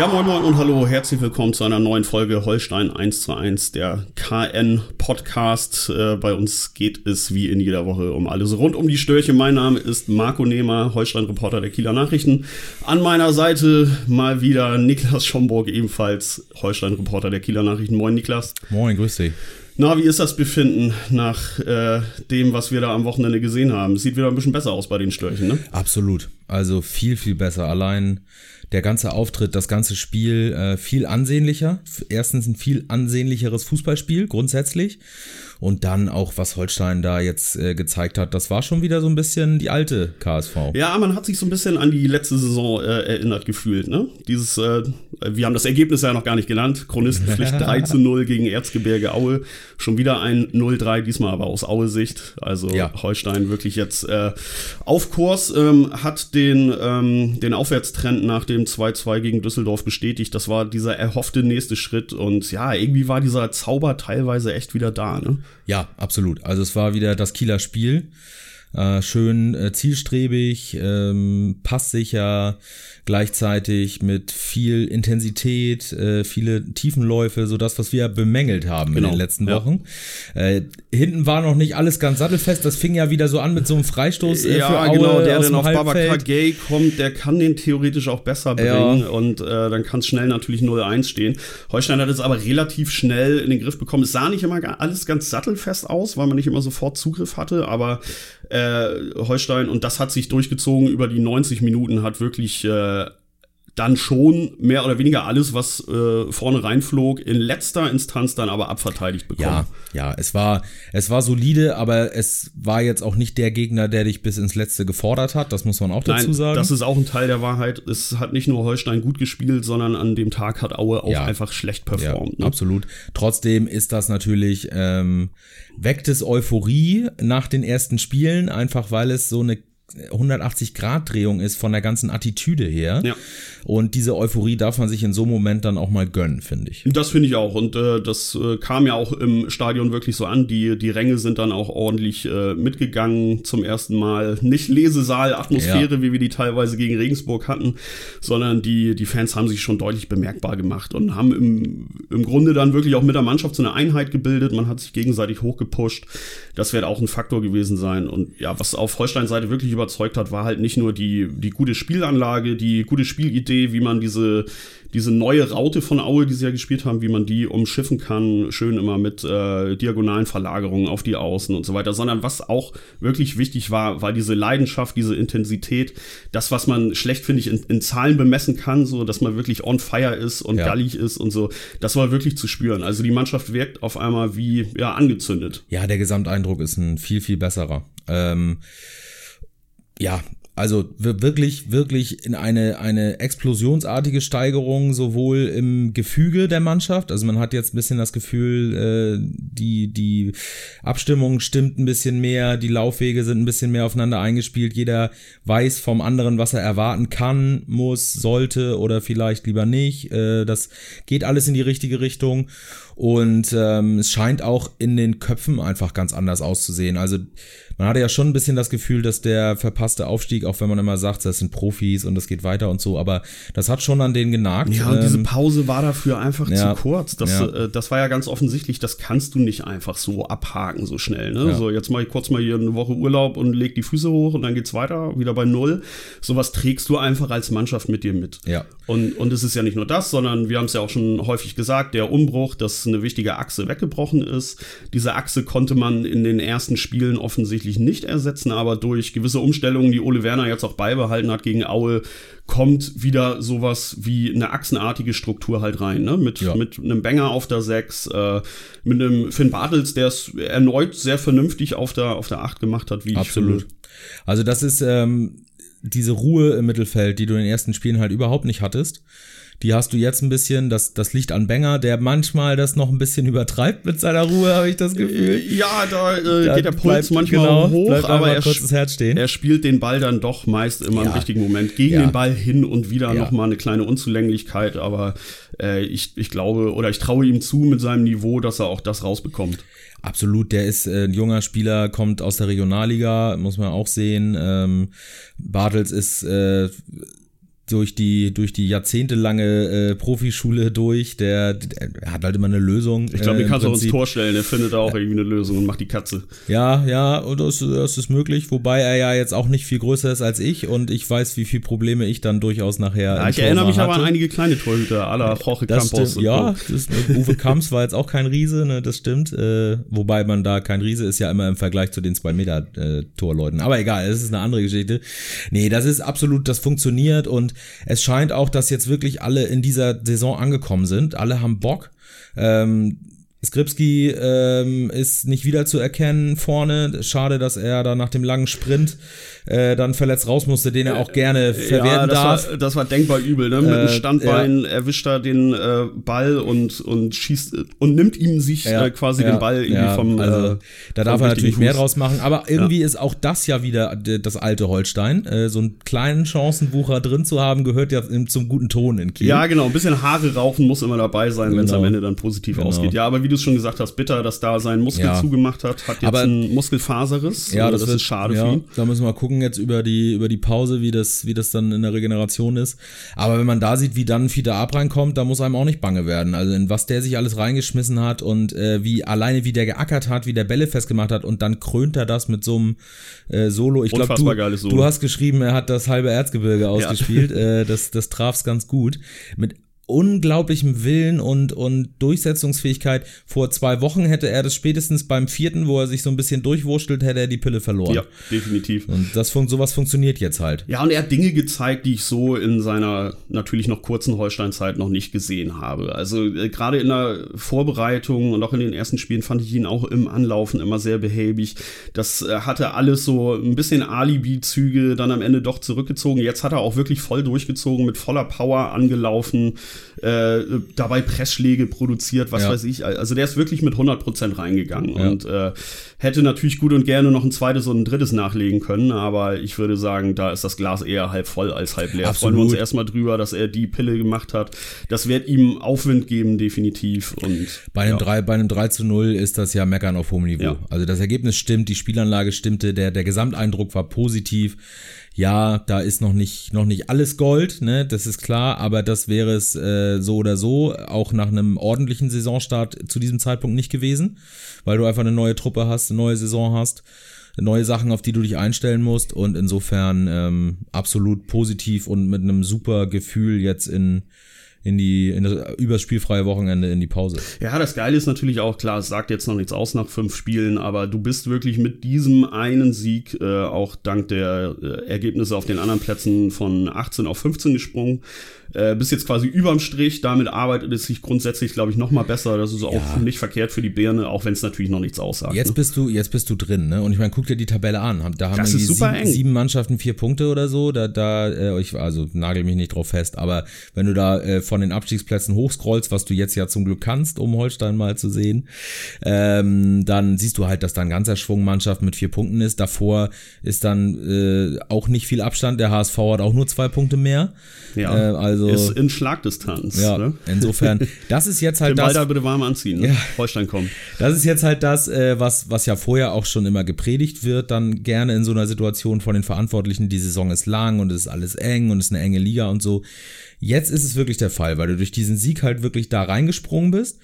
Ja, moin moin und hallo, herzlich willkommen zu einer neuen Folge Holstein 1 zu 1, der KN Podcast. Äh, bei uns geht es wie in jeder Woche um alles rund um die Störche. Mein Name ist Marco Nehmer, Holstein-Reporter der Kieler Nachrichten. An meiner Seite mal wieder Niklas Schomburg, ebenfalls Holstein-Reporter der Kieler Nachrichten. Moin Niklas. Moin, grüß dich. Na, wie ist das Befinden nach äh, dem, was wir da am Wochenende gesehen haben? Sieht wieder ein bisschen besser aus bei den Störchen, ne? Absolut. Also viel, viel besser. Allein der ganze Auftritt, das ganze Spiel äh, viel ansehnlicher. Erstens ein viel ansehnlicheres Fußballspiel grundsätzlich. Und dann auch, was Holstein da jetzt äh, gezeigt hat, das war schon wieder so ein bisschen die alte KSV. Ja, man hat sich so ein bisschen an die letzte Saison äh, erinnert gefühlt. Ne? Dieses, äh, wir haben das Ergebnis ja noch gar nicht genannt. Chronistenpflicht 3 zu 0 gegen Erzgebirge Aue. Schon wieder ein 0-3, diesmal aber aus Aue-Sicht. Also ja. Holstein wirklich jetzt äh, auf Kurs, ähm, hat den, ähm, den Aufwärtstrend nach dem 2-2 gegen Düsseldorf bestätigt. Das war dieser erhoffte nächste Schritt. Und ja, irgendwie war dieser Zauber teilweise echt wieder da. Ne? Ja, absolut. Also es war wieder das Kieler Spiel. Äh, schön äh, zielstrebig, ähm, passsicher, gleichzeitig mit viel Intensität, äh, viele Tiefenläufe, so das, was wir bemängelt haben genau. in den letzten Wochen. Ja. Äh, hinten war noch nicht alles ganz sattelfest, das fing ja wieder so an mit so einem Freistoß äh, ja, für Aue genau, der dann auf Babakar Gay kommt, der kann den theoretisch auch besser bringen ja. und äh, dann kann es schnell natürlich 0-1 stehen. Holstein hat es aber relativ schnell in den Griff bekommen. Es sah nicht immer alles ganz sattelfest aus, weil man nicht immer sofort Zugriff hatte, aber äh, Holstein. Und das hat sich durchgezogen über die 90 Minuten, hat wirklich äh, dann schon mehr oder weniger alles, was äh, vorne reinflog, in letzter Instanz dann aber abverteidigt bekommen. Ja, ja, es war, es war solide, aber es war jetzt auch nicht der Gegner, der dich bis ins Letzte gefordert hat. Das muss man auch dazu Nein, sagen. Das ist auch ein Teil der Wahrheit. Es hat nicht nur Holstein gut gespielt, sondern an dem Tag hat Aue auch ja. einfach schlecht performt. Ja, ne? Absolut. Trotzdem ist das natürlich, ähm, weckt es Euphorie nach den ersten Spielen, einfach weil es so eine 180-Grad-Drehung ist von der ganzen Attitüde her. Ja. Und diese Euphorie darf man sich in so einem Moment dann auch mal gönnen, finde ich. Das finde ich auch. Und äh, das äh, kam ja auch im Stadion wirklich so an. Die, die Ränge sind dann auch ordentlich äh, mitgegangen zum ersten Mal. Nicht Lesesaal-Atmosphäre, ja. wie wir die teilweise gegen Regensburg hatten, sondern die, die Fans haben sich schon deutlich bemerkbar gemacht und haben im, im Grunde dann wirklich auch mit der Mannschaft so eine Einheit gebildet. Man hat sich gegenseitig hochgepusht. Das wird auch ein Faktor gewesen sein. Und ja, was auf Holstein-Seite wirklich überzeugt hat, war halt nicht nur die, die gute Spielanlage, die gute Spielidee, wie man diese, diese neue Raute von Aue, die sie ja gespielt haben, wie man die umschiffen kann, schön immer mit äh, diagonalen Verlagerungen auf die Außen und so weiter, sondern was auch wirklich wichtig war, war diese Leidenschaft, diese Intensität, das, was man schlecht, finde ich, in, in, Zahlen bemessen kann, so dass man wirklich on fire ist und ja. gallig ist und so, das war wirklich zu spüren. Also die Mannschaft wirkt auf einmal wie ja angezündet. Ja, der Gesamteindruck ist ein viel, viel besserer. Ähm ja, also wirklich, wirklich in eine, eine explosionsartige Steigerung sowohl im Gefüge der Mannschaft. Also man hat jetzt ein bisschen das Gefühl, äh, die, die Abstimmung stimmt ein bisschen mehr, die Laufwege sind ein bisschen mehr aufeinander eingespielt. Jeder weiß vom anderen, was er erwarten kann, muss, sollte oder vielleicht lieber nicht. Äh, das geht alles in die richtige Richtung. Und ähm, es scheint auch in den Köpfen einfach ganz anders auszusehen. Also man hatte ja schon ein bisschen das Gefühl, dass der verpasste Aufstieg, auch wenn man immer sagt, das sind Profis und das geht weiter und so, aber das hat schon an denen genagt. Ja, und ähm, diese Pause war dafür einfach ja, zu kurz. Das, ja. äh, das war ja ganz offensichtlich, das kannst du nicht einfach so abhaken so schnell. Ne? Ja. So, jetzt mache ich kurz mal hier eine Woche Urlaub und leg die Füße hoch und dann geht's weiter, wieder bei Null. Sowas trägst du einfach als Mannschaft mit dir mit. Ja. Und, und es ist ja nicht nur das, sondern wir haben es ja auch schon häufig gesagt, der Umbruch, dass eine wichtige Achse weggebrochen ist. Diese Achse konnte man in den ersten Spielen offensichtlich nicht ersetzen, aber durch gewisse Umstellungen, die Ole Werner jetzt auch beibehalten hat gegen Aue, kommt wieder sowas wie eine achsenartige Struktur halt rein, ne? Mit, ja. mit einem Banger auf der 6, äh, mit einem Finn Bartels, der es erneut sehr vernünftig auf der, auf der 8 gemacht hat, wie Absolut. ich finde. Also das ist ähm, diese Ruhe im Mittelfeld, die du in den ersten Spielen halt überhaupt nicht hattest Die hast du jetzt ein bisschen, das, das liegt an Benger, der manchmal das noch ein bisschen übertreibt mit seiner Ruhe, habe ich das Gefühl. Ja, da, äh, da geht der Puls bleibt, manchmal genau, hoch, aber er, er, spielt den Ball dann doch meist immer ja. im richtigen Moment. Gegen ja. den Ball hin und wieder ja. nochmal eine kleine Unzulänglichkeit, aber äh, ich, ich glaube oder ich traue ihm zu mit seinem Niveau, dass er auch das rausbekommt. Absolut, der ist äh, ein junger Spieler, kommt aus der Regionalliga, muss man auch sehen. Ähm, Bartels ist äh, durch die durch die jahrzehntelange äh, Profischule durch. Der, der, hat halt immer eine Lösung. Ich glaube, äh, den kannst du auch ins Tor stellen. Der findet da auch irgendwie eine Lösung und macht die Katze. Ja, ja, und das, das ist möglich. Wobei er ja jetzt auch nicht viel größer ist als ich und ich weiß, wie viele Probleme ich dann durchaus nachher. Ja, ich Tor erinnere mich hatte. aber an einige kleine Torhüter, aller Jorge Campos. Stimmt, ja, das, Uwe Kamps war jetzt auch kein Riese, ne, das stimmt. Äh, wobei man da kein Riese ist ja immer im Vergleich zu den zwei Meter äh, Torleuten. Aber egal, das ist eine andere Geschichte. Nee, das ist absolut, das funktioniert und es scheint auch, dass jetzt wirklich alle in dieser Saison angekommen sind. Alle haben Bock. Ähm, Skripski ähm, ist nicht wieder zu erkennen vorne. Schade, dass er da nach dem langen Sprint äh, dann verletzt raus musste, den er auch gerne verwerten ja, das darf. War, das war denkbar übel, ne? Mit dem äh, Standbein ja. erwischt er den äh, Ball und, und schießt und nimmt ihm sich ja, äh, quasi den Ball irgendwie vom. Also, äh, da darf er natürlich Fuß. mehr draus machen, aber irgendwie ist auch das ja wieder das alte Holstein. Äh, so einen kleinen Chancenwucher drin zu haben, gehört ja zum guten Ton in Kiel. Ja, genau. Ein bisschen Haare rauchen muss immer dabei sein, wenn es genau. am Ende dann positiv genau. ausgeht. Ja, aber wie du es schon gesagt hast, bitter, dass da sein Muskel zugemacht hat, hat jetzt aber, einen Muskelfaserriss. Ja, das, das wird, ist schade für ihn. Da müssen wir gucken jetzt über die, über die Pause, wie das, wie das dann in der Regeneration ist. Aber wenn man da sieht, wie dann Fiete Ab reinkommt, da muss einem auch nicht bange werden. Also in was der sich alles reingeschmissen hat und äh, wie alleine wie der geackert hat, wie der Bälle festgemacht hat und dann krönt er das mit so einem äh, Solo. Ich glaube, du, du hast geschrieben, er hat das halbe Erzgebirge ausgespielt. Ja. äh, das, das traf's ganz gut. Mit unglaublichem Willen und, und Durchsetzungsfähigkeit. Vor zwei Wochen hätte er das spätestens beim vierten, wo er sich so ein bisschen durchwurschtelt, hätte er die Pille verloren. Ja, definitiv. Und das, sowas funktioniert jetzt halt. Ja, und er hat Dinge gezeigt, die ich so in seiner natürlich noch kurzen Holsteinzeit noch nicht gesehen habe. Also äh, gerade in der Vorbereitung und auch in den ersten Spielen fand ich ihn auch im Anlaufen immer sehr behäbig. Das äh, hatte alles so ein bisschen Alibi-Züge, dann am Ende doch zurückgezogen. Jetzt hat er auch wirklich voll durchgezogen, mit voller Power angelaufen äh, dabei Pressschläge produziert, was ja. weiß ich. Also der ist wirklich mit 100% reingegangen ja. und äh, hätte natürlich gut und gerne noch ein zweites und ein drittes nachlegen können, aber ich würde sagen, da ist das Glas eher halb voll als halb leer. Absolut. Freuen wir uns erstmal drüber, dass er die Pille gemacht hat. Das wird ihm Aufwind geben, definitiv. Und, bei, einem ja. 3, bei einem 3 zu 0 ist das ja Meckern auf hohem Niveau. Also das Ergebnis stimmt, die Spielanlage stimmte, der, der Gesamteindruck war positiv ja, da ist noch nicht, noch nicht alles Gold, ne, das ist klar, aber das wäre es äh, so oder so auch nach einem ordentlichen Saisonstart zu diesem Zeitpunkt nicht gewesen, weil du einfach eine neue Truppe hast, eine neue Saison hast, neue Sachen, auf die du dich einstellen musst und insofern ähm, absolut positiv und mit einem super Gefühl jetzt in in die, in das übers spielfreie Wochenende in die Pause. Ja, das Geile ist natürlich auch, klar, es sagt jetzt noch nichts aus nach fünf Spielen, aber du bist wirklich mit diesem einen Sieg äh, auch dank der äh, Ergebnisse auf den anderen Plätzen von 18 auf 15 gesprungen äh, bist jetzt quasi überm Strich. Damit arbeitet es sich grundsätzlich, glaube ich, noch mal besser. Das ist auch ja. nicht verkehrt für die Birne, auch wenn es natürlich noch nichts aussagt. Jetzt ne? bist du, jetzt bist du drin, ne? Und ich meine, guck dir die Tabelle an. Da haben das ist super sieben, eng. sieben Mannschaften vier Punkte oder so. Da, da, äh, ich, also nagel mich nicht drauf fest, aber wenn du da äh, von den Abstiegsplätzen hochscrollst, was du jetzt ja zum Glück kannst, um Holstein mal zu sehen, ähm, dann siehst du halt, dass da ein ganzer Schwung Mannschaft mit vier Punkten ist. Davor ist dann äh, auch nicht viel Abstand. Der HSV hat auch nur zwei Punkte mehr. Ja, äh, also ist in Schlagdistanz. Ja, ne? insofern, das ist jetzt halt Den das. Ball da bitte warm anziehen, ne? ja, Holstein kommt. Das ist jetzt halt das, äh, was, was ja vorher auch schon immer gepredigt wird, dann gerne in so einer Situation von den Verantwortlichen, die Saison ist lang und es ist alles eng und es ist eine enge Liga und so. Jetzt ist es wirklich der Fall, weil du durch diesen Sieg halt wirklich da reingesprungen bist.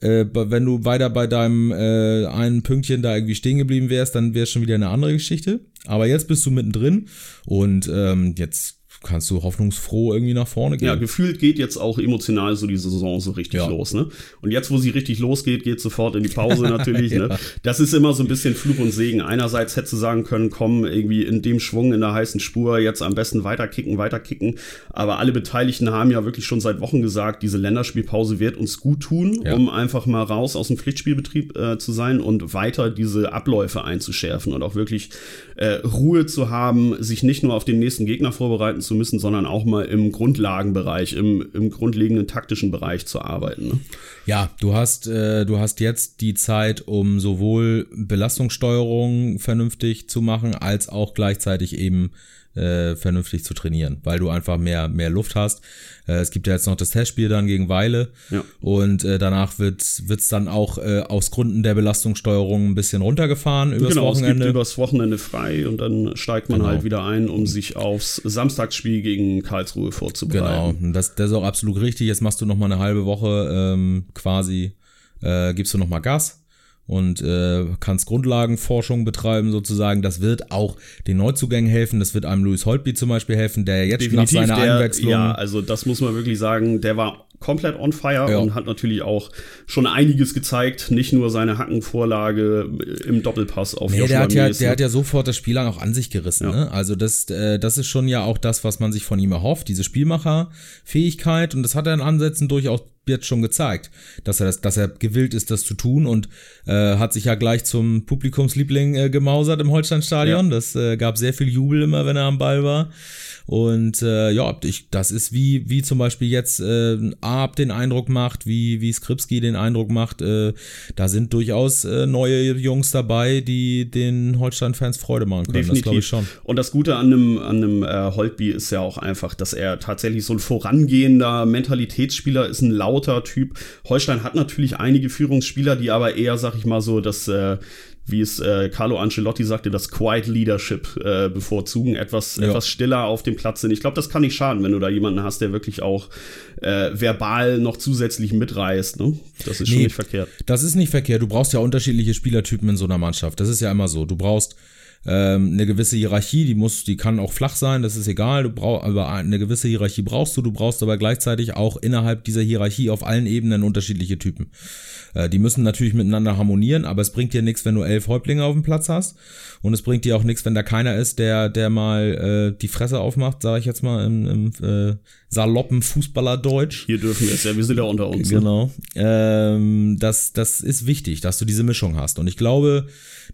Äh, wenn du weiter bei deinem äh, einen Pünktchen da irgendwie stehen geblieben wärst, dann wäre schon wieder eine andere Geschichte. Aber jetzt bist du mittendrin und ähm, jetzt kannst du hoffnungsfroh irgendwie nach vorne gehen. Ja, gefühlt geht jetzt auch emotional so die Saison so richtig ja. los, ne? Und jetzt, wo sie richtig losgeht, geht sofort in die Pause natürlich, ne? ja. ne? Das ist immer so ein bisschen Fluch und Segen. Einerseits hättest du sagen können, komm, irgendwie in dem Schwung, in der heißen Spur, jetzt am besten weiterkicken, weiterkicken. Aber alle Beteiligten haben ja wirklich schon seit Wochen gesagt, diese Länderspielpause wird uns gut tun, ja. um einfach mal raus aus dem Pflichtspielbetrieb äh, zu sein und weiter diese Abläufe einzuschärfen und auch wirklich äh, Ruhe zu haben, sich nicht nur auf den nächsten Gegner vorbereiten zu zu müssen, sondern auch mal im Grundlagenbereich, im, im grundlegenden taktischen Bereich zu arbeiten. Ne? Ja, du hast, äh, du hast jetzt die Zeit, um sowohl Belastungssteuerung vernünftig zu machen, als auch gleichzeitig eben äh, vernünftig zu trainieren, weil du einfach mehr, mehr Luft hast. Äh, es gibt ja jetzt noch das Testspiel dann gegen Weile ja. und äh, danach wird es dann auch äh, aus Gründen der Belastungssteuerung ein bisschen runtergefahren übers genau, Wochenende. Es gibt übers Wochenende frei und dann steigt man genau. halt wieder ein, um sich aufs Samstagsspiel gegen Karlsruhe vorzubereiten. Genau, das, das ist auch absolut richtig. Jetzt machst du noch mal eine halbe Woche ähm, quasi, äh, gibst du noch mal Gas und äh, kannst Grundlagenforschung betreiben sozusagen. Das wird auch den Neuzugängen helfen. Das wird einem Louis Holtby zum Beispiel helfen, der jetzt Definitiv, nach seiner der, Einwechslung. Ja, also das muss man wirklich sagen. Der war komplett on fire ja. und hat natürlich auch schon einiges gezeigt. Nicht nur seine Hackenvorlage im Doppelpass auf nee, der hat ja, Der hat ja sofort das Spiel auch an sich gerissen. Ja. Ne? Also das, äh, das ist schon ja auch das, was man sich von ihm erhofft, diese Spielmacherfähigkeit. Und das hat er in Ansätzen durchaus jetzt schon gezeigt, dass er das, dass er gewillt ist, das zu tun und äh, hat sich ja gleich zum Publikumsliebling äh, gemausert im Holsteinstadion. Ja. Das äh, gab sehr viel Jubel immer, wenn er am Ball war. Und äh, ja, ich, das ist wie, wie zum Beispiel jetzt äh, Arp den Eindruck macht, wie, wie Skripski den Eindruck macht. Äh, da sind durchaus äh, neue Jungs dabei, die den Holstein-Fans Freude machen können. Definitiv. Das glaube ich schon. Und das Gute an einem, an einem äh, Holtby ist ja auch einfach, dass er tatsächlich so ein vorangehender Mentalitätsspieler ist, ein lauter Typ. Holstein hat natürlich einige Führungsspieler, die aber eher, sag ich mal so, das äh, wie es äh, Carlo Ancelotti sagte, das Quiet Leadership äh, bevorzugen, etwas, ja. etwas stiller auf dem Platz sind. Ich glaube, das kann nicht schaden, wenn du da jemanden hast, der wirklich auch äh, verbal noch zusätzlich mitreißt. Ne? Das ist nee, schon nicht verkehrt. Das ist nicht verkehrt. Du brauchst ja unterschiedliche Spielertypen in so einer Mannschaft. Das ist ja immer so. Du brauchst ähm, eine gewisse Hierarchie, die muss, die kann auch flach sein, das ist egal, du brauchst, aber eine gewisse Hierarchie brauchst du, du brauchst aber gleichzeitig auch innerhalb dieser Hierarchie auf allen Ebenen unterschiedliche Typen. Äh, die müssen natürlich miteinander harmonieren, aber es bringt dir nichts, wenn du elf Häuptlinge auf dem Platz hast und es bringt dir auch nichts, wenn da keiner ist, der, der mal äh, die Fresse aufmacht, sage ich jetzt mal im, im äh, saloppen Fußballerdeutsch. Hier dürfen wir es ja, wir sind ja unter uns. Ne? Genau. Ähm, das, das ist wichtig, dass du diese Mischung hast und ich glaube,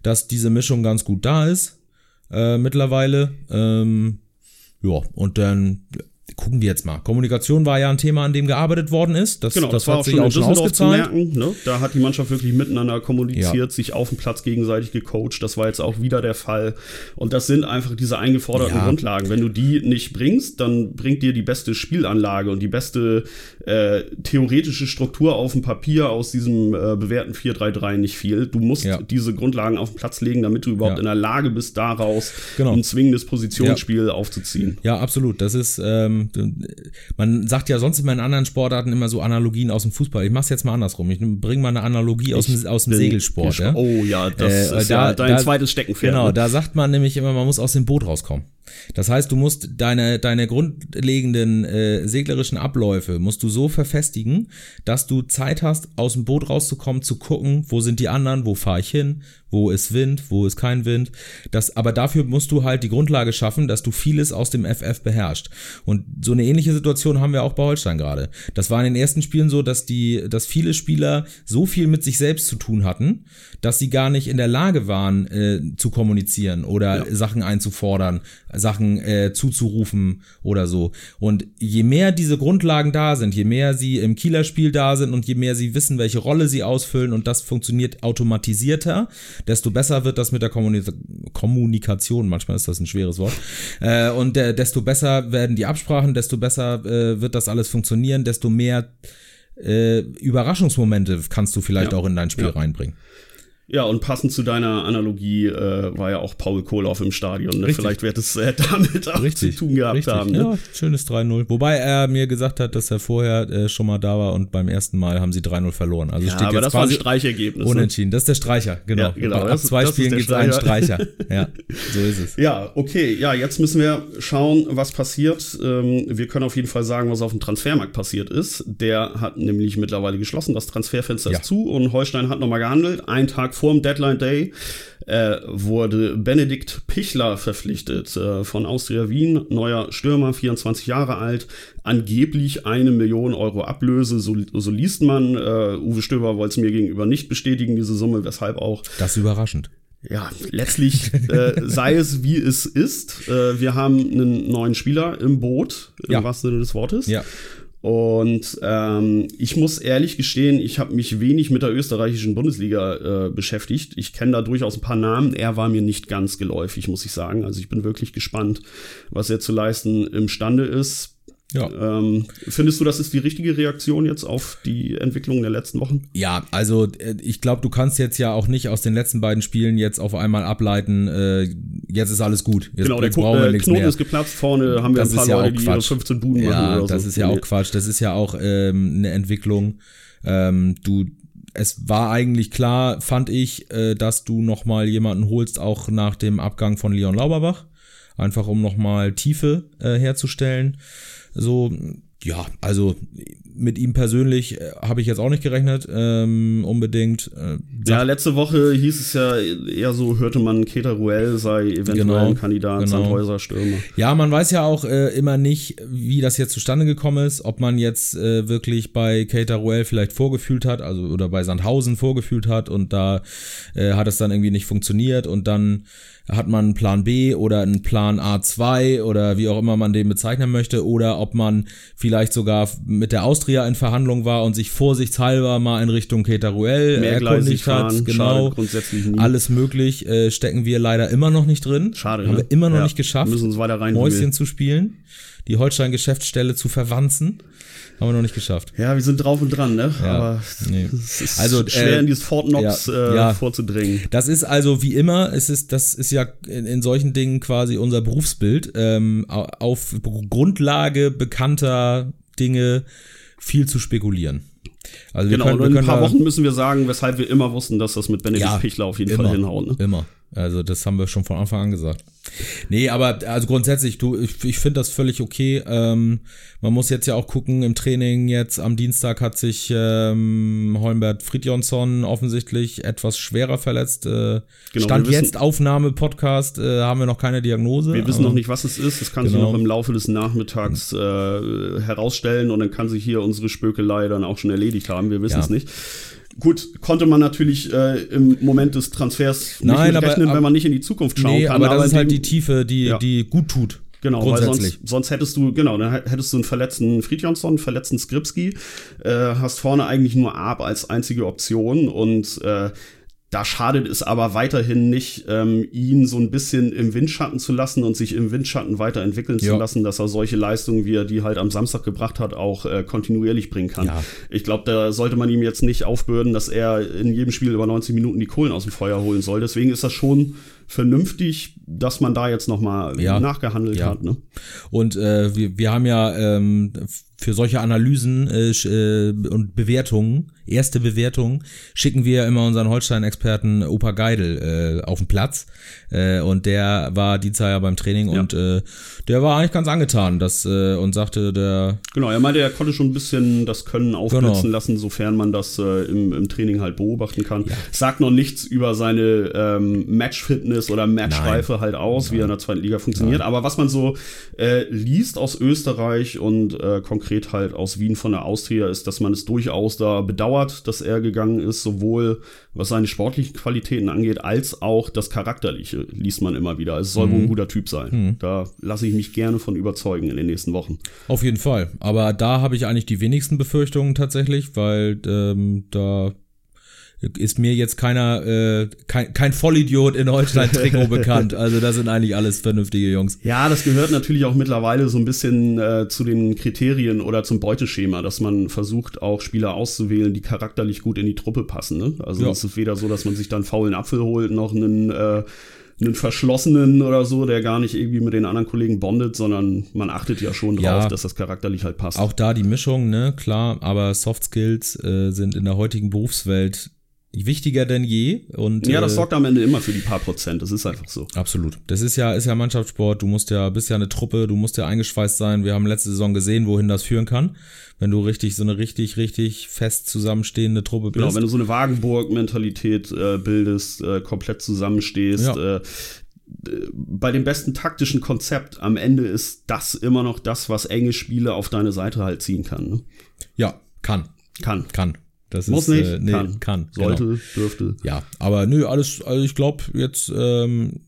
dass diese Mischung ganz gut da ist äh, mittlerweile. Ähm, ja, und dann gucken wir jetzt mal. Kommunikation war ja ein Thema, an dem gearbeitet worden ist. Das, genau, das, das war auch schon in Düsseldorf zu merken. Ne? Da hat die Mannschaft wirklich miteinander kommuniziert, ja. sich auf dem Platz gegenseitig gecoacht. Das war jetzt auch wieder der Fall. Und das sind einfach diese eingeforderten ja. Grundlagen. Wenn du die nicht bringst, dann bringt dir die beste Spielanlage und die beste äh, theoretische Struktur auf dem Papier aus diesem äh, bewährten 4-3-3 nicht viel. Du musst ja. diese Grundlagen auf den Platz legen, damit du überhaupt in der Lage bist, daraus genau. ein zwingendes Positionsspiel aufzuziehen. Ja, absolut. Das ist ähm, ähm, man sagt ja sonst immer in anderen Sportarten immer so Analogien aus dem Fußball. Ich mach's jetzt mal andersrum. Ich bringe mal eine Analogie aus dem, aus dem Segelsport. Ja? Oh ja, das äh, ist da, ja dein da, zweites Steckenpferd. Genau, ne? da sagt man nämlich immer, man muss aus dem Boot rauskommen. Das heißt, du musst deine, deine grundlegenden äh, seglerischen Abläufe musst du so verfestigen, dass du Zeit hast, aus dem Boot rauszukommen, zu gucken, wo sind die anderen, wo fahre ich hin, wo ist Wind, wo ist kein Wind. Das, aber dafür musst du halt die Grundlage schaffen, dass du vieles aus dem FF beherrschst. Und so eine ähnliche Situation haben wir auch bei Holstein gerade. Das war in den ersten Spielen so, dass die, dass viele Spieler so viel mit sich selbst zu tun hatten, dass sie gar nicht in der Lage waren, äh, zu kommunizieren oder ja. Sachen einzufordern, Sachen äh, zuzurufen oder so. Und je mehr diese Grundlagen da sind, je mehr sie im Kieler Spiel da sind und je mehr sie wissen, welche Rolle sie ausfüllen und das funktioniert automatisierter, desto besser wird das mit der Kommuni Kommunikation. Manchmal ist das ein schweres Wort. Äh, und äh, desto besser werden die Absprachen, desto besser äh, wird das alles funktionieren, desto mehr äh, Überraschungsmomente kannst du vielleicht ja. auch in dein Spiel ja. reinbringen. Ja, und passend zu deiner Analogie äh, war ja auch Paul Kohlhoff im Stadion. Ne? Vielleicht wird es äh, damit auch Richtig. zu tun gehabt Richtig. haben. Ne? Ja, schönes 3-0. Wobei er mir gesagt hat, dass er vorher äh, schon mal da war und beim ersten Mal haben sie 3-0 verloren. Also ja, steht aber jetzt das war ein Streichergebnis. Ne? Unentschieden. Das ist der Streicher, genau. Ja, genau. Ab zwei das Spielen gibt es einen Streicher. ja, so ist es. Ja, okay. Ja, jetzt müssen wir schauen, was passiert. Ähm, wir können auf jeden Fall sagen, was auf dem Transfermarkt passiert ist. Der hat nämlich mittlerweile geschlossen. Das Transferfenster ja. ist zu und Holstein hat nochmal gehandelt. Ein Tag vor dem Deadline Day äh, wurde Benedikt Pichler verpflichtet äh, von Austria Wien, neuer Stürmer, 24 Jahre alt, angeblich eine Million Euro Ablöse, so, so liest man. Äh, Uwe Stöber wollte es mir gegenüber nicht bestätigen, diese Summe, weshalb auch. Das ist überraschend. ja, letztlich äh, sei es wie es ist. Äh, wir haben einen neuen Spieler im Boot, im Ja. wahrsten Sinne des Wortes. Ja. Und ähm, ich muss ehrlich gestehen, ich habe mich wenig mit der österreichischen Bundesliga äh, beschäftigt. Ich kenne da durchaus ein paar Namen. Er war mir nicht ganz geläufig, muss ich sagen. Also ich bin wirklich gespannt, was er zu leisten imstande ist. Ja. Ähm, findest du, das ist die richtige Reaktion jetzt auf die Entwicklung der letzten Wochen? Ja, also äh, ich glaube, du kannst jetzt ja auch nicht aus den letzten beiden Spielen jetzt auf einmal ableiten, äh, jetzt ist alles gut. Jetzt, genau, der brauchen wir äh, Knoten mehr. ist geplatzt. Vorne haben wir Das ein paar ja Leute, auch die ihre Quatsch. 15 Buden machen Ja, oder das so. ist ja auch Quatsch. Das ist ja auch ähm, eine Entwicklung. Ähm, du, es war eigentlich klar, fand ich, äh, dass du noch mal jemanden holst, auch nach dem Abgang von Leon Lauberbach, einfach um noch mal Tiefe äh, herzustellen. So, ja, also mit ihm persönlich äh, habe ich jetzt auch nicht gerechnet, ähm, unbedingt. Äh, Ja, letzte Woche hieß es ja eher so, hörte man, Keter Ruel sei eventuell Genau, ein Kandidat, genau. Sandhäuser Stürmer. Ja, man weiß ja auch äh, immer nicht, wie das jetzt zustande gekommen ist, ob man jetzt äh, wirklich bei Keita Ruel vielleicht vorgefühlt hat, also oder bei Sandhausen vorgefühlt hat und da äh, hat es dann irgendwie nicht funktioniert und dann hat man einen Plan B oder einen Plan A2 oder wie auch immer man den bezeichnen möchte oder ob man vielleicht sogar mit der Austria in Verhandlung war und sich vorsichtshalber mal in Richtung Keita Ruel Mehrgleisig erkundigt hat. fahren, Genau. grundsätzlich nie. Alles möglich, äh, stecken wir leider immer noch nicht drin. Schade, Haben ne? wir immer noch Ja, nicht geschafft. Mäuschen zu spielen, die Holstein-Geschäftsstelle zu verwanzen. Haben wir noch nicht geschafft. Ja, wir sind drauf und dran, ne? Ja, Aber nee. es ist Also, schwer äh, in dieses Fort Knox ja, äh, ja. vorzudringen. Das ist also wie immer, es ist, das ist ja in, in solchen Dingen quasi unser Berufsbild, ähm, au- auf Grundlage bekannter Dinge viel zu spekulieren. Also wir Genau, können, und in ein paar Wochen müssen wir sagen, weshalb wir immer wussten, dass das mit Benedikt Ja, Pichler auf jeden immer, Fall hinhaut. Ne? Immer. Also das haben wir schon von Anfang an gesagt. Nee, aber also grundsätzlich, du, ich, ich finde das völlig okay. Ähm, man muss jetzt ja auch gucken, im Training jetzt am Dienstag hat sich ähm, Holmbert Fridjonsson offensichtlich etwas schwerer verletzt. Äh, Genau, Stand wissen- jetzt Aufnahme Podcast, äh, haben wir noch keine Diagnose. Wir wissen noch nicht, was es ist. Das kann sich Genau. noch im Laufe des Nachmittags äh, herausstellen und dann kann sich hier unsere Spökelei dann auch schon erledigt haben. Wir wissen Ja. es nicht. Gut, konnte man natürlich äh, im Moment des Transfers nicht Nein, aber- rechnen, aber- wenn man nicht in die Zukunft schauen Nee, kann. aber das ist halt die Tiefe, die, Ja. die gut tut. Genau, weil grundsätzlich. sonst, sonst hättest du, genau, dann hättest du einen verletzten Fridjonsson, einen verletzten Skripski, äh, hast vorne eigentlich nur Arp als einzige Option und äh, da schadet es aber weiterhin nicht, ähm, ihn so ein bisschen im Windschatten zu lassen und sich im Windschatten weiterentwickeln Ja. zu lassen, dass er solche Leistungen, wie er die halt am Samstag gebracht hat, auch äh, kontinuierlich bringen kann. Ja. Ich glaube, da sollte man ihm jetzt nicht aufbürden, dass er in jedem Spiel über 90 Minuten die Kohlen aus dem Feuer holen soll. Deswegen ist das schon vernünftig, dass man da jetzt noch mal Ja. nachgehandelt Ja. hat. Ne? Und äh, wir, wir haben ja ähm, für solche Analysen äh, äh, und Bewertungen, erste Bewertungen, schicken wir ja immer unseren Holstein-Experten Opa Geidel äh, auf den Platz. Äh, und der war Dienstag ja beim Training Ja. und äh, der war eigentlich ganz angetan das, äh, und sagte, der Genau, er meinte, er konnte schon ein bisschen das Können aufblitzen Genau. lassen, sofern man das äh, im, im Training halt beobachten kann. Sagt noch nichts über seine ähm, Matchfitness oder Matchreife halt aus, wie er in der zweiten Liga funktioniert. Aber was man so äh, liest aus Österreich und äh, konkret halt aus Wien von der Austria, ist, dass man es durchaus da bedauert, dass er gegangen ist, sowohl was seine sportlichen Qualitäten angeht, als auch das Charakterliche, liest man immer wieder. Es soll wohl ein guter Typ sein. Da lasse ich mich gerne von überzeugen in den nächsten Wochen. auf jeden Fall. Aber da habe ich eigentlich die wenigsten Befürchtungen tatsächlich, weil ähm, da ist mir jetzt keiner, äh, kein, kein Vollidiot in Holstein-Trikot bekannt. Also das sind eigentlich alles vernünftige Jungs. Ja, das gehört natürlich auch mittlerweile so ein bisschen äh, zu den Kriterien oder zum Beuteschema, dass man versucht, auch Spieler auszuwählen, die charakterlich gut in die Truppe passen. Ne? Also Ja. es ist weder so, dass man sich dann faulen Apfel holt, noch einen, äh, einen verschlossenen oder so, der gar nicht irgendwie mit den anderen Kollegen bondet, sondern man achtet ja schon drauf, Ja. dass das charakterlich halt passt. Auch da die Mischung, ne, klar, aber Soft Skills äh, sind in der heutigen Berufswelt wichtiger denn je. Und, ja, das äh, sorgt am Ende immer für die paar Prozent. Das ist einfach so. Absolut. Das ist ja, ist ja Mannschaftssport. Du musst ja, bist ja eine Truppe, du musst ja eingeschweißt sein. Wir haben letzte Saison gesehen, wohin das führen kann. Wenn du richtig, so eine richtig, richtig fest zusammenstehende Truppe bist. Genau, wenn du so eine Wagenburg-Mentalität äh, bildest, äh, komplett zusammenstehst, Ja. äh, bei dem besten taktischen Konzept am Ende ist das immer noch das, was enge Spiele auf deine Seite halt ziehen kann. Ne? ja, kann. Kann. Kann. Das Muss ist, nicht, äh, nee, kann. kann. Sollte, Genau. dürfte. Ja, aber nö, alles, also ich glaube, jetzt ähm,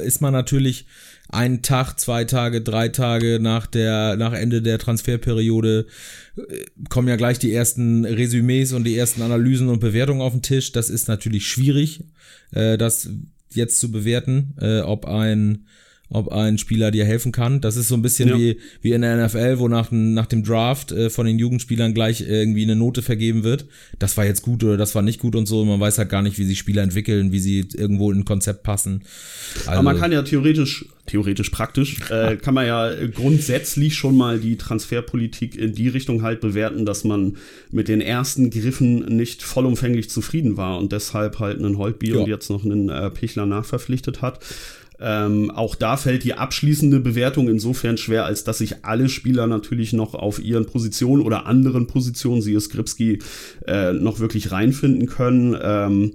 ist man natürlich einen Tag, zwei Tage, drei Tage nach der, nach Ende der Transferperiode äh, kommen ja gleich die ersten Resümees und die ersten Analysen und Bewertungen auf den Tisch. Das ist natürlich schwierig, äh, das jetzt zu bewerten, äh, ob ein ob ein Spieler dir helfen kann. Das ist so ein bisschen Ja. wie, wie in der NFL, wo nach, dem- nach dem Draft äh, von den Jugendspielern gleich irgendwie eine Note vergeben wird. Das war jetzt gut oder das war nicht gut und so. Man weiß halt gar nicht, wie sich Spieler entwickeln, wie sie irgendwo in ein Konzept passen. Also, Aber man kann ja theoretisch, theoretisch praktisch, äh, kann man ja grundsätzlich schon mal die Transferpolitik in die Richtung halt bewerten, dass man mit den ersten Griffen nicht vollumfänglich zufrieden war und deshalb halt einen Holtby Ja. und jetzt noch einen äh, Pichler nachverpflichtet hat. Ähm, auch da fällt die abschließende Bewertung insofern schwer, als dass sich alle Spieler natürlich noch auf ihren Positionen oder anderen Positionen, siehe Skripski, äh, noch wirklich reinfinden können. Ähm,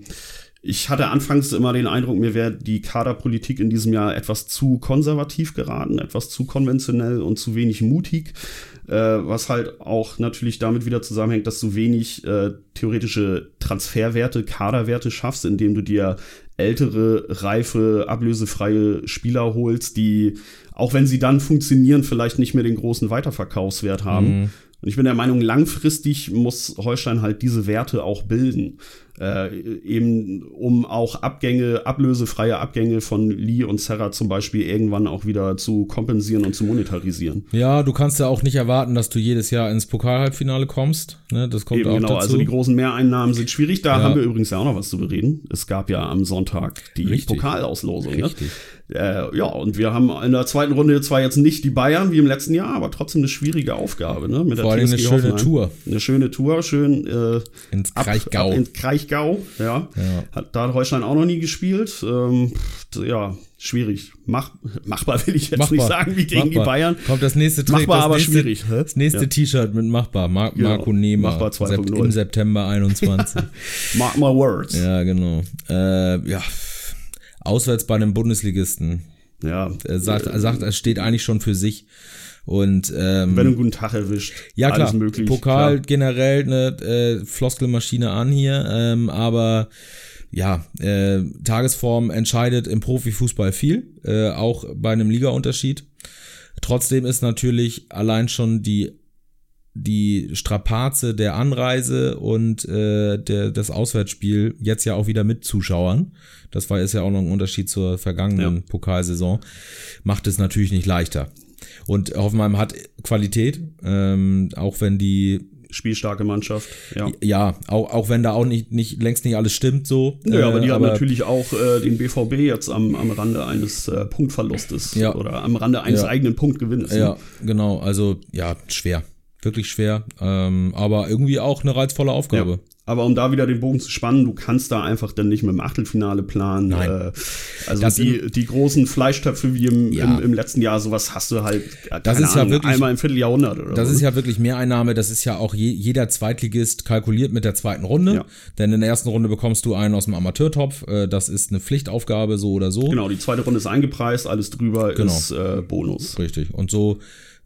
ich hatte anfangs immer den Eindruck, mir wäre die Kaderpolitik in diesem Jahr etwas zu konservativ geraten, etwas zu konventionell und zu wenig mutig, äh, was halt auch natürlich damit wieder zusammenhängt, dass du wenig äh, theoretische Transferwerte, Kaderwerte schaffst, indem du dir ältere, reife, ablösefreie Spieler holst, die, auch wenn sie dann funktionieren, vielleicht nicht mehr den großen Weiterverkaufswert haben. Und ich bin der Meinung, langfristig muss Holstein halt diese Werte auch bilden. Äh, eben um auch Abgänge, ablösefreie Abgänge von Lee und Serra zum Beispiel irgendwann auch wieder zu kompensieren und zu monetarisieren. ja, du kannst ja auch nicht erwarten, dass du jedes Jahr ins Pokalhalbdafinale kommst. Ne, das kommt Eben auch genau, dazu. also die großen Mehreinnahmen sind schwierig. Da Ja. haben wir übrigens ja auch noch was zu bereden. Es gab ja am Sonntag die Richtig. Pokalauslosung. Ne? Richtig. Äh, ja, und wir haben in der zweiten Runde zwar jetzt nicht die Bayern wie im letzten Jahr, aber trotzdem eine schwierige Aufgabe. Ne? Mit Vor allem eine schöne Hoffenheim. Tour. Eine schöne Tour, schön äh, Ins ab- Kraichgau. Ab ins Kraichgau, ja. Ja. Hat da hat Holstein auch noch nie gespielt. Ähm, ja, schwierig. Mach, machbar will ich jetzt nicht sagen, wie gegen die Machbar. Bayern. Kommt das nächste Trick, Machbar, das aber nächste, schwierig. hä? Das nächste Ja. T-Shirt mit Machbar. Mar Genau. Marco Nehmer. Machbar 2.0. Im September 21. Mark my words. ja, genau. Äh, ja. Auswärts bei einem Bundesligisten. Ja. Er sagt, er sagt, er steht eigentlich schon für sich. Und ähm, Wenn du einen guten Tag erwischt, ja klar, alles möglich. Pokal klar. generell eine äh, Floskelmaschine an hier, ähm, aber ja, äh, Tagesform entscheidet im Profifußball viel, äh, auch bei einem Ligaunterschied. Trotzdem ist natürlich allein schon die die Strapaze der Anreise und äh, der, das Auswärtsspiel jetzt ja auch wieder mit Zuschauern. Das war ist ja auch noch ein Unterschied zur vergangenen Ja. Pokalsaison. Macht es natürlich nicht leichter. Und Hoffenheim hat Qualität, ähm, auch wenn die Spielstarke Mannschaft. Ja. ja, auch, auch wenn da auch nicht, nicht längst nicht alles stimmt so. Aber äh, die haben natürlich auch äh, den BVB jetzt am, am Rande eines äh, Punktverlustes Ja. oder am Rande eines Ja. eigenen Punktgewinnes. ne? Ja, genau. Also ja, schwer. Wirklich schwer. Ähm, aber irgendwie auch eine reizvolle Aufgabe. Ja. Aber um da wieder den Bogen zu spannen, du kannst da einfach dann nicht mit dem Achtelfinale planen. Nein. Äh, also Das die, die großen Fleischtöpfe wie im, Ja. im, im letzten Jahr, sowas hast du halt, äh, Das ist ja Ahnung, wirklich- einmal im Vierteljahrhundert oder Das so. ist ja wirklich Mehreinnahme. Das ist ja auch je, jeder Zweitligist kalkuliert mit der zweiten Runde. Ja. Denn in der ersten Runde bekommst du einen aus dem Amateurtopf. Äh, Das ist eine Pflichtaufgabe, so oder so. Genau, die zweite Runde ist eingepreist, alles drüber Genau. ist äh, Bonus. Richtig. Und so,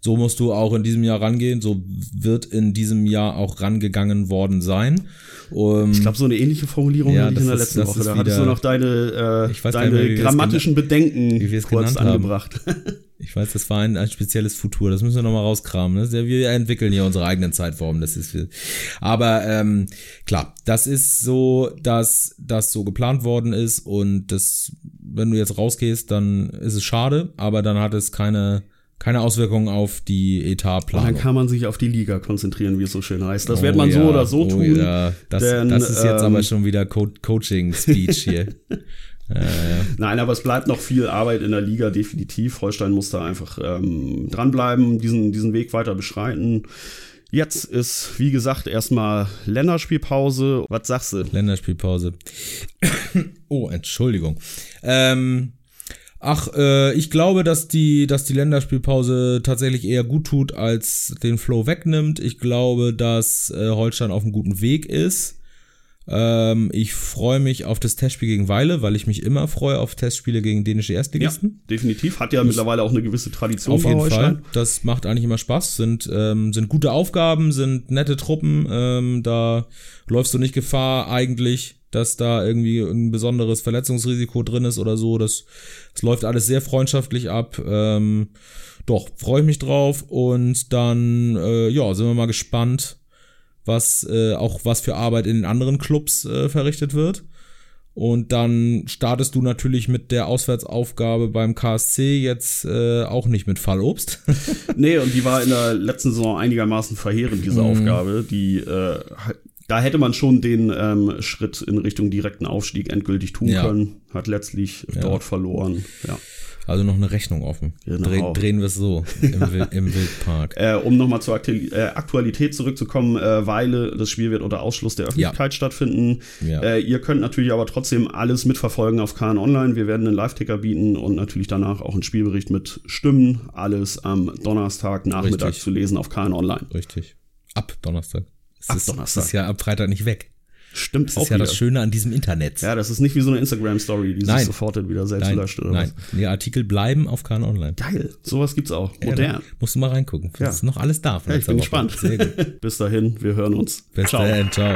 so musst du auch in diesem Jahr rangehen. So wird in diesem Jahr auch rangegangen worden sein. Um, Ich glaube, so eine ähnliche Formulierung Ja, hatte ich in der letzten Woche. Da hattest du noch deine, äh, mehr, deine es grammatischen Bedenken kurz angebracht. Ich weiß, das war ein, ein spezielles Futur. Das müssen wir nochmal rauskramen. Ne? Wir entwickeln hier unsere eigenen Zeitformen. Das ist viel. Aber ähm, klar, das ist so, dass das so geplant worden ist und das, wenn du jetzt rausgehst, dann ist es schade, aber dann hat es keine keine Auswirkungen auf die Und dann Etatplanung. kann man sich auf die Liga konzentrieren, wie es so schön heißt. Das Oh wird man so ja, oder so oh tun. Ja. Das, denn, das ist jetzt ähm, aber schon wieder Co Coaching-Speech hier. ja. Nein, aber es bleibt noch viel Arbeit in der Liga, definitiv. Holstein muss da einfach ähm, dranbleiben, diesen, diesen Weg weiter beschreiten. Jetzt ist, wie gesagt, erstmal Länderspielpause. Was sagst du? Länderspielpause. oh, Entschuldigung. Ähm, ach, äh, ich glaube, dass die, dass die Länderspielpause tatsächlich eher gut tut, als den Flow wegnimmt. Ich glaube, dass äh, Holstein auf einem guten Weg ist. Ähm, ich freue mich auf das Testspiel gegen Weile, weil ich mich immer freue auf Testspiele gegen dänische Erstligisten. Ja, definitiv. Hat ja das mittlerweile auch eine gewisse Tradition. Auf jeden Fall. Das macht eigentlich immer Spaß. Sind, ähm, sind gute Aufgaben, sind nette Truppen. Ähm, da läufst du nicht Gefahr eigentlich, dass da irgendwie ein besonderes Verletzungsrisiko drin ist oder so. Das, das läuft alles sehr freundschaftlich ab. Ähm, doch, freue ich mich drauf. Und dann, äh, ja, sind wir mal gespannt was äh, auch was für Arbeit in den anderen Clubs äh, verrichtet wird. Und dann startest du natürlich mit der Auswärtsaufgabe beim KSC jetzt äh, auch nicht mit Fallobst. nee, und die war in der letzten Saison einigermaßen verheerend, diese mm. Aufgabe. Die, äh, da hätte man schon den ähm, Schritt in Richtung direkten Aufstieg endgültig tun ja. können. Hat letztlich ja. dort verloren. Ja. Also noch eine Rechnung offen. Genau. Dreh, drehen wir es so im, im Wildpark. Äh, um nochmal zur äh, Aktualität zurückzukommen, äh, Weile das Spiel wird unter Ausschluss der Öffentlichkeit ja. stattfinden. Ja. Äh, ihr könnt natürlich aber trotzdem alles mitverfolgen auf KN Online. Wir werden einen Live-Ticker bieten und natürlich danach auch einen Spielbericht mit Stimmen. Alles am Donnerstag Nachmittag Richtig. zu lesen auf KN Online. Richtig. Ab Donnerstag. Es Ab ist, Donnerstag. ist ja ab Freitag nicht weg. Stimmt das ist ja wieder. das Schöne an diesem Internet. Ja, das ist nicht wie so eine Instagram-Story, die nein. sich sofort wieder selbst nein. löscht. Oder nein, was? die Artikel bleiben auf Kahn Online. Geil, sowas gibt's auch. Modern. Ja, musst du mal reingucken. Ja. ist noch alles da. Ja, ich bin Woche. gespannt. Bis dahin, wir hören uns. Bis ciao. dann, ciao.